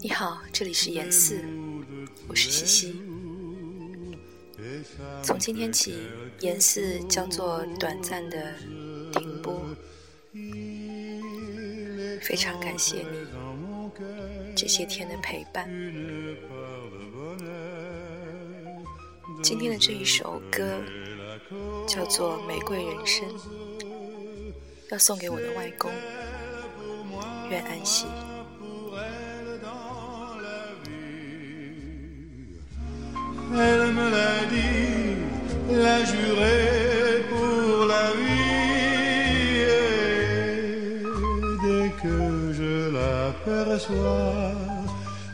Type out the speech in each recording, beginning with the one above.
你好这里是岩寺我是西溪从今天起岩寺将做短暂的停播。非常感谢你这些天的陪伴。今天的这一首歌叫做《玫瑰人生》，要送给我的外公，愿安息。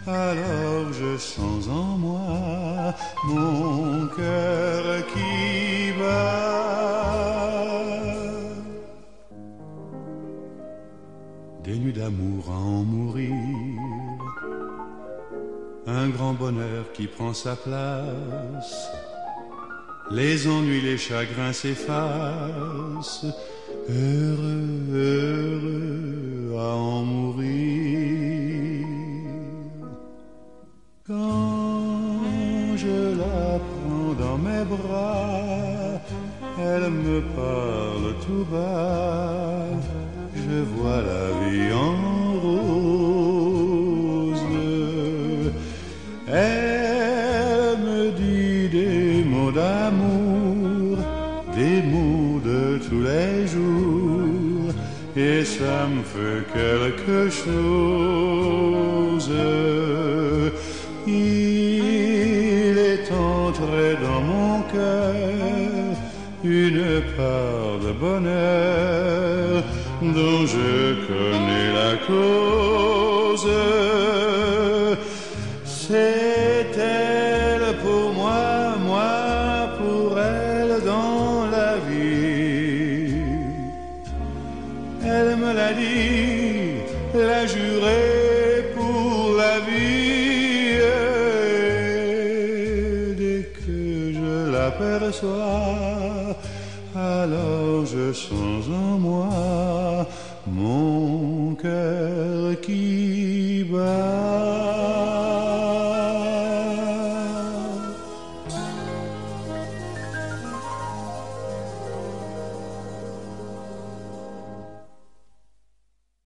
Alors je sens en moi mon cœur qui bat. Des nuits d'amour à en mourir un grand bonheur qui prend sa place. Les ennuis, les chagrins s'effacent, heureux Quand je la prends dans mes bras, elle me parle tout bas, je vois la vie en rose. Elle me dit des mots d'amour, des mots de tous les jours, et ça me fait quelque chose. Il est entré dans mon cœur une part de bonheur dont je connais la cause. C'est elle pour moi, moi pour elle dans la vie. Elle me l'a dit, l'a juré alors je sens en moi mon cœur qui.